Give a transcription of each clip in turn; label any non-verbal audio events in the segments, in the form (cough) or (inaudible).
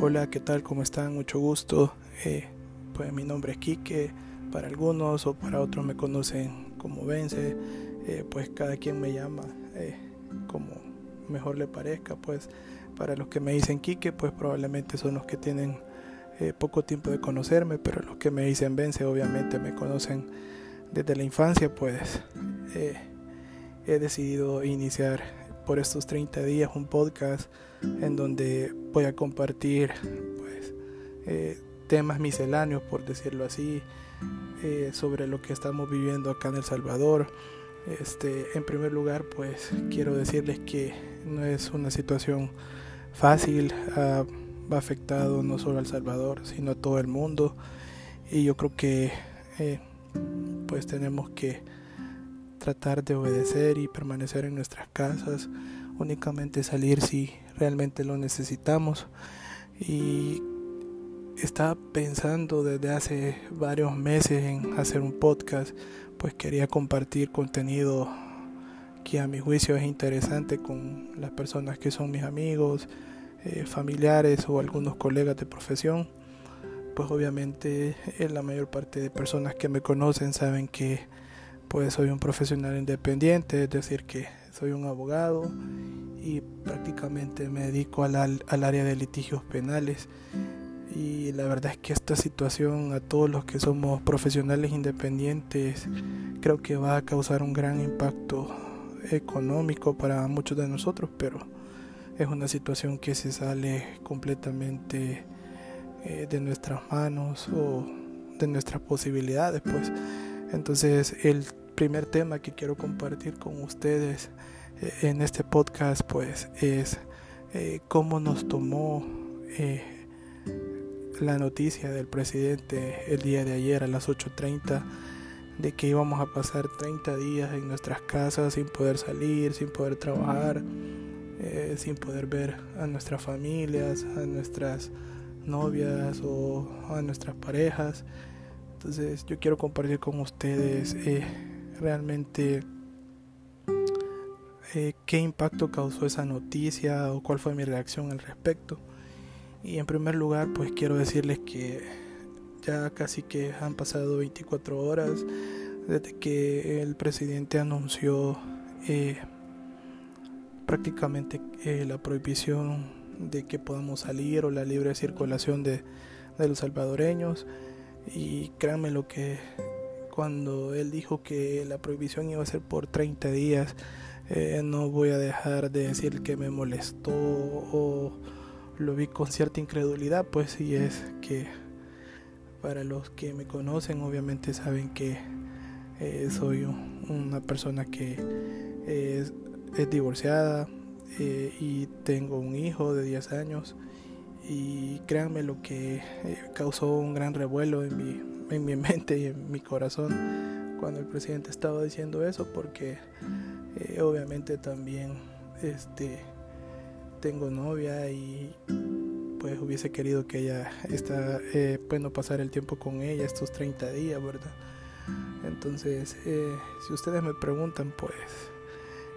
Hola, ¿qué tal? ¿Cómo están? Mucho gusto. Eh, pues mi nombre es Quique, para algunos o para otros me conocen como Vence, eh, pues cada quien me llama eh, como mejor le parezca, pues para los que me dicen Quique, pues probablemente son los que tienen poco tiempo de conocerme, pero los que me dicen Vence obviamente me conocen desde la infancia, pues he decidido iniciar por estos 30 días un podcast en donde voy a compartir pues, eh, temas misceláneos, por decirlo así, eh, sobre lo que estamos viviendo acá en El Salvador. Este, en primer lugar, pues quiero decirles que no es una situación fácil, ha, afectado no solo a El Salvador, sino a todo el mundo. Y yo creo que eh, pues tenemos que tratar de obedecer y permanecer en nuestras casas, únicamente salir si realmente lo necesitamos. Y estaba pensando desde hace varios meses en hacer un podcast, pues quería compartir contenido que a mi juicio es interesante con las personas que son mis amigos, eh, familiares o algunos colegas de profesión. Pues obviamente eh, la mayor parte de personas que me conocen saben que pues soy un profesional independiente, es decir, que soy un abogado y prácticamente me dedico al, al área de litigios penales. Y la verdad es que esta situación a todos los que somos profesionales independientes creo que va a causar un gran impacto económico para muchos de nosotros, pero es una situación que se sale completamente eh, de nuestras manos o de nuestras posibilidades, pues. Entonces el primer tema que quiero compartir con ustedes eh, en este podcast pues es eh, cómo nos tomó eh, la noticia del presidente el día de ayer a las 8.30 de que íbamos a pasar 30 días en nuestras casas sin poder salir, sin poder trabajar, sin poder ver a nuestras familias, a nuestras novias o a nuestras parejas. Entonces yo quiero compartir con ustedes realmente eh, qué impacto causó esa noticia o cuál fue mi reacción al respecto. Y en primer lugar, pues quiero decirles que ya casi que han pasado 24 horas desde que el presidente anunció eh, prácticamente eh, la prohibición de que podamos salir o la libre circulación de los salvadoreños. Y créanme lo que cuando él dijo que la prohibición iba a ser por 30 días, eh, no voy a dejar de decir que me molestó o lo vi con cierta incredulidad, pues sí es que para los que me conocen obviamente saben que eh, soy una persona que es, divorciada eh, y tengo un hijo de 10 años y créanme lo que causó un gran revuelo en mi en mi (laughs) mente y en mi corazón cuando el presidente estaba diciendo eso porque eh, obviamente también este tengo novia y pues hubiese querido que ella está eh, pues no pasar el tiempo con ella estos 30 días verdad entonces eh, si ustedes me preguntan pues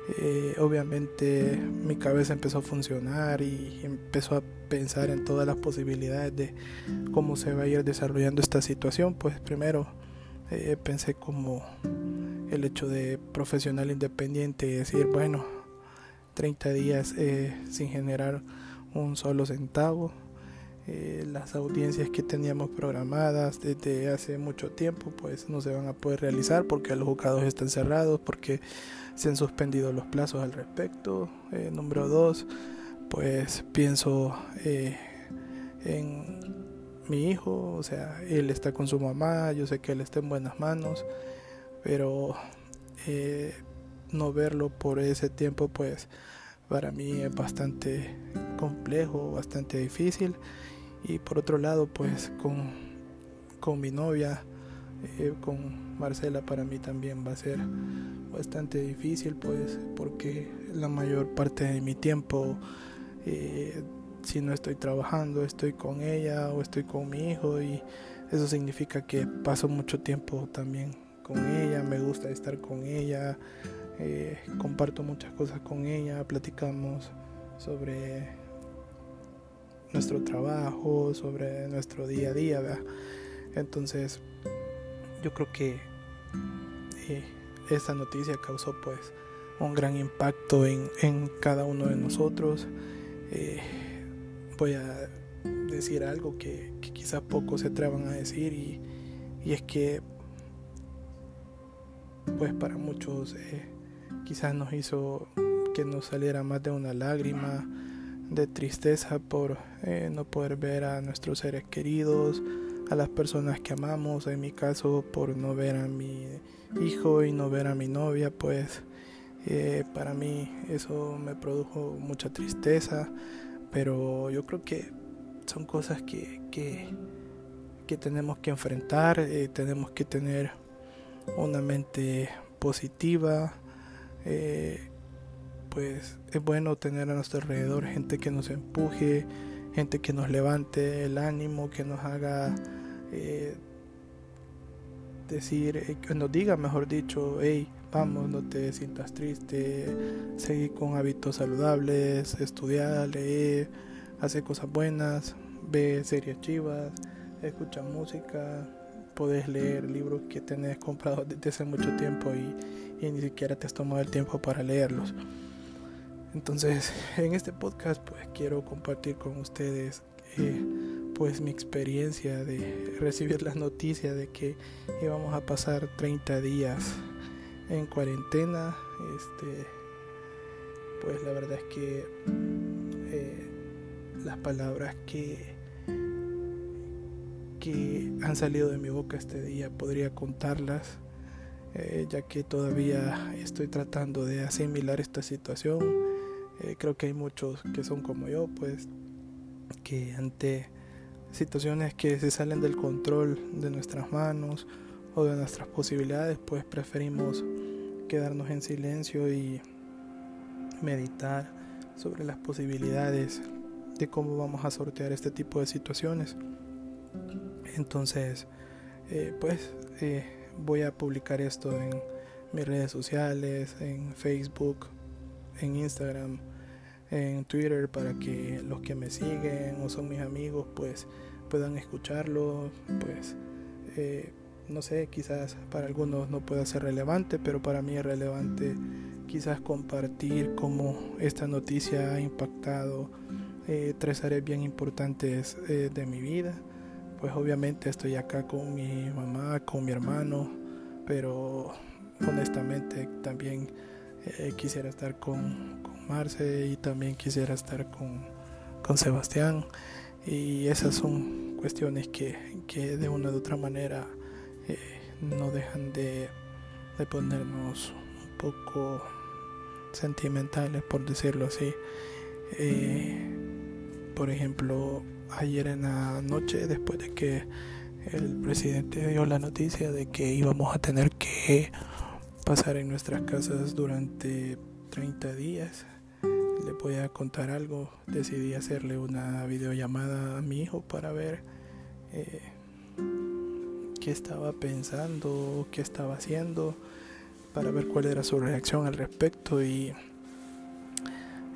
eh, obviamente mi cabeza empezó a funcionar y empezó a pensar en todas las posibilidades de cómo se va a ir desarrollando esta situación. Pues primero eh, pensé como el hecho de profesional independiente y decir, bueno, 30 días eh, sin generar un solo centavo. Las audiencias que teníamos programadas desde hace mucho tiempo pues no se van a poder realizar porque los juzgados están cerrados porque se han suspendido los plazos al respecto. Eh, número dos, pues pienso eh, en mi hijo, o sea, él está con su mamá, yo sé que él está en buenas manos, pero eh, no verlo por ese tiempo, pues para mí es bastante complejo, bastante difícil. Y por otro lado, pues con, con mi novia, con Marcela, para mí también va a ser bastante difícil pues porque la mayor parte de mi tiempo eh, si no estoy trabajando estoy con ella o estoy con mi hijo y eso significa que paso mucho tiempo también con ella me gusta estar con ella eh, comparto muchas cosas con ella platicamos sobre nuestro trabajo, sobre nuestro día a día. Entonces, yo creo que eh, esta noticia causó pues un gran impacto en, en cada uno de nosotros. Eh, voy a decir algo que, que quizás pocos se atrevan a decir y, y, es que pues para muchos quizás nos hizo que nos saliera más de una lágrima de tristeza por eh, no poder ver a nuestros seres queridos, a las personas que amamos, en mi caso por no ver a mi hijo y no ver a mi novia, pues eh, para mí eso me produjo mucha tristeza, pero yo creo que son cosas que, que, que tenemos que enfrentar, eh, tenemos que tener una mente positiva, eh, pues es bueno tener a nuestro alrededor gente que nos empuje, gente que nos levante el ánimo, que nos haga eh, decir, eh, que nos diga, mejor dicho, hey, vamos, no te sientas triste, seguir con hábitos saludables, estudiar, leer, hacer cosas buenas, ve series chivas, escucha música, puedes leer libros que tenés comprados desde hace mucho tiempo y, y ni siquiera te has tomado el tiempo para leerlos. Entonces, en este podcast pues quiero compartir con ustedes eh, pues mi experiencia de recibir la noticia de que íbamos a pasar 30 días en cuarentena. Este, pues la verdad es que eh, las palabras que que han salido de mi boca este día podría contarlas eh, ya que todavía estoy tratando de asimilar esta situación eh, creo que hay muchos que son como yo, pues, que ante situaciones que se salen del control de nuestras manos o de nuestras posibilidades, pues preferimos quedarnos en silencio y meditar sobre las posibilidades de cómo vamos a sortear este tipo de situaciones. Entonces, eh, pues eh, voy a publicar esto en mis redes sociales, en Facebook, en Instagram, en Twitter para que los que me siguen o son mis amigos pues puedan escucharlo pues eh, no sé quizás para algunos no pueda ser relevante pero para mí es relevante quizás compartir cómo esta noticia ha impactado eh, tres áreas bien importantes eh, de mi vida pues obviamente estoy acá con mi mamá con mi hermano pero honestamente también quisiera estar con, Marce y también quisiera estar con, con Sebastián. Y esas son cuestiones que, que de una u otra manera eh, no dejan de, de ponernos un poco sentimentales, por decirlo así. Eh, por ejemplo, ayer en la noche, después de que el presidente dio la noticia de que íbamos a tener que pasar en nuestras casas durante 30 días, le voy a contar algo. Decidí hacerle una videollamada a mi hijo para ver eh, qué estaba pensando, qué estaba haciendo, para ver cuál era su reacción al respecto y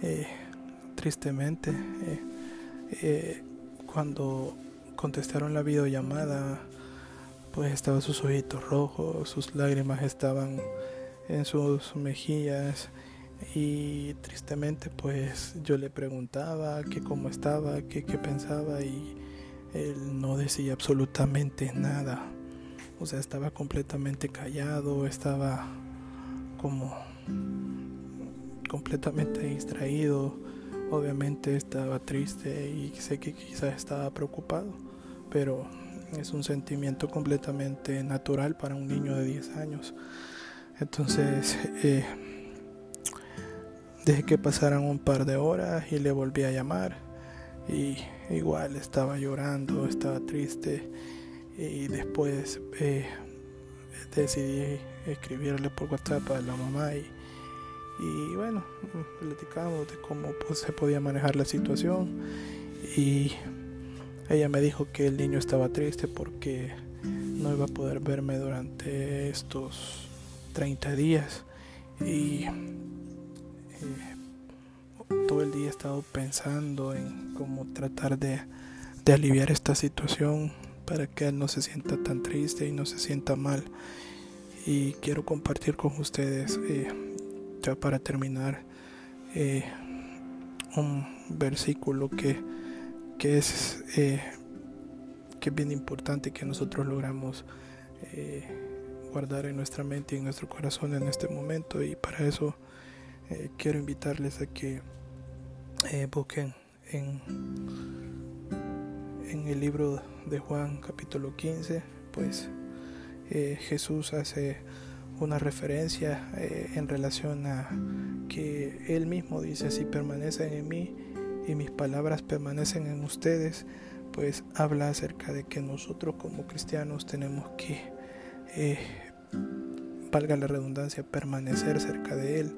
eh, tristemente eh, cuando contestaron la videollamada pues estaban sus ojitos rojos, sus lágrimas estaban en sus mejillas y tristemente pues yo le preguntaba que cómo estaba, que qué pensaba y él no decía absolutamente nada. O sea, estaba completamente callado, estaba como completamente distraído. Obviamente estaba triste y sé que quizás estaba preocupado, pero es un sentimiento completamente natural para un niño de 10 años. Entonces, (laughs) eh, Dejé que pasaran un par de horas y le volví a llamar. Y igual estaba llorando, estaba triste. Y después eh, decidí escribirle por WhatsApp a la mamá y, y bueno, platicamos de cómo pues, se podía manejar la situación. Y ella me dijo que el niño estaba triste porque no iba a poder verme durante estos 30 días. Y día he estado pensando en cómo tratar de, de aliviar esta situación para que él no se sienta tan triste y no se sienta mal. Y quiero compartir con ustedes, eh, para terminar, eh, un versículo que, que es eh, que es bien importante que nosotros logramos guardar en nuestra mente y en nuestro corazón en este momento. Y para eso quiero invitarles a que busquen en, en el libro de Juan capítulo 15, pues eh, Jesús hace una referencia eh, en relación a que Él mismo dice, si permanecen en mí y mis palabras permanecen en ustedes, pues habla acerca de que nosotros como cristianos tenemos que, eh, valga la redundancia, permanecer cerca de Él.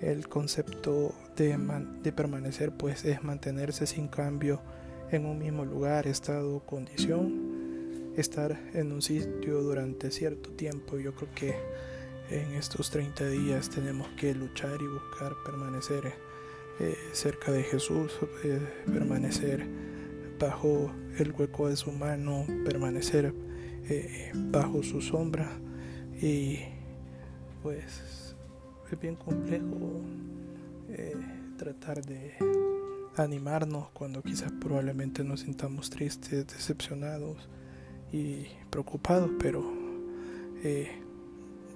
El concepto de, de permanecer pues es mantenerse sin cambio en un mismo lugar, estado, condición, estar en un sitio durante cierto tiempo. Yo creo que en estos 30 días tenemos que luchar y buscar permanecer eh, cerca de Jesús, eh, permanecer bajo el hueco de su mano, permanecer eh, bajo su sombra. Y pues es bien complejo tratar de animarnos cuando quizás probablemente nos sintamos tristes, decepcionados y preocupados, pero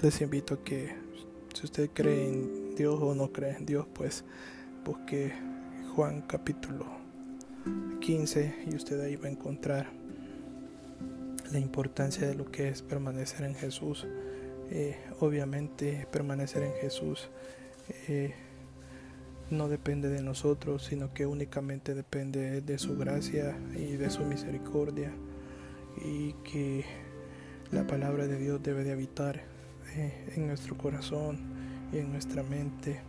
les invito a que si usted cree en Dios o no cree en Dios, pues busque Juan capítulo 15 y usted ahí va a encontrar la importancia de lo que es permanecer en Jesús. Eh, obviamente permanecer en Jesús eh, no depende de nosotros, sino que únicamente depende de su gracia y de su misericordia y que la palabra de Dios debe de habitar eh, en nuestro corazón y en nuestra mente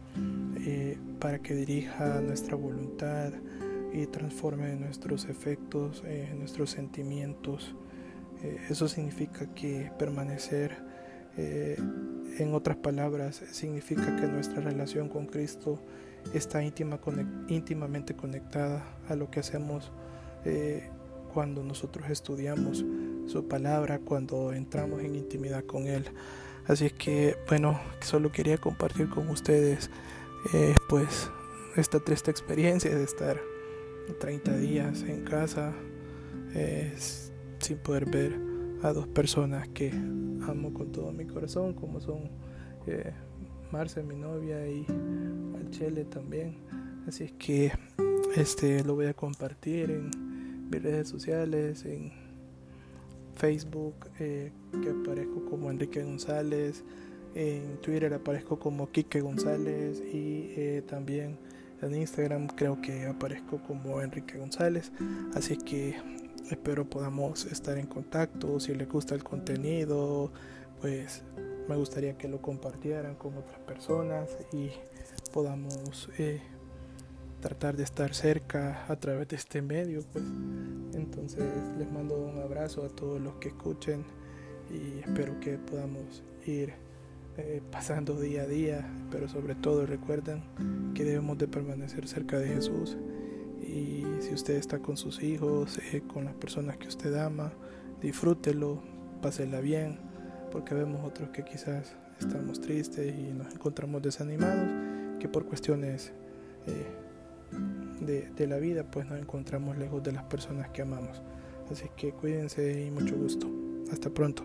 eh, para que dirija nuestra voluntad y transforme nuestros efectos, eh, nuestros sentimientos. eso significa que permanecer, en otras palabras, significa que nuestra relación con Cristo está íntima, íntimamente conectada a lo que hacemos eh, cuando nosotros estudiamos su palabra, cuando entramos en intimidad con Él. Así es que, bueno, solo quería compartir con ustedes, eh, pues, esta triste experiencia de estar 30 días en casa eh, sin poder ver a dos personas que amo con todo mi corazón, como son Marce, mi novia, y al Chele también. Así es que este lo voy a compartir en mis redes sociales, en Facebook, eh, que aparezco como Enrique González, en Twitter aparezco como Quique González y eh, también en Instagram creo que aparezco como Enrique González. Así que espero podamos estar en contacto. Si les gusta el contenido, pues me gustaría que lo compartieran con otras personas y podamos eh, tratar de estar cerca a través de este medio pues entonces les mando un abrazo a todos los que escuchen y espero que podamos ir eh, pasando día a día pero sobre todo recuerden que debemos de permanecer cerca de Jesús. Y si usted está con sus hijos eh, con las personas que usted ama disfrútelo pásela bien porque vemos otros que quizás estamos tristes y nos encontramos desanimados, que por cuestiones eh, de, la vida pues nos encontramos lejos de las personas que amamos. Así que cuídense y mucho gusto. Hasta pronto.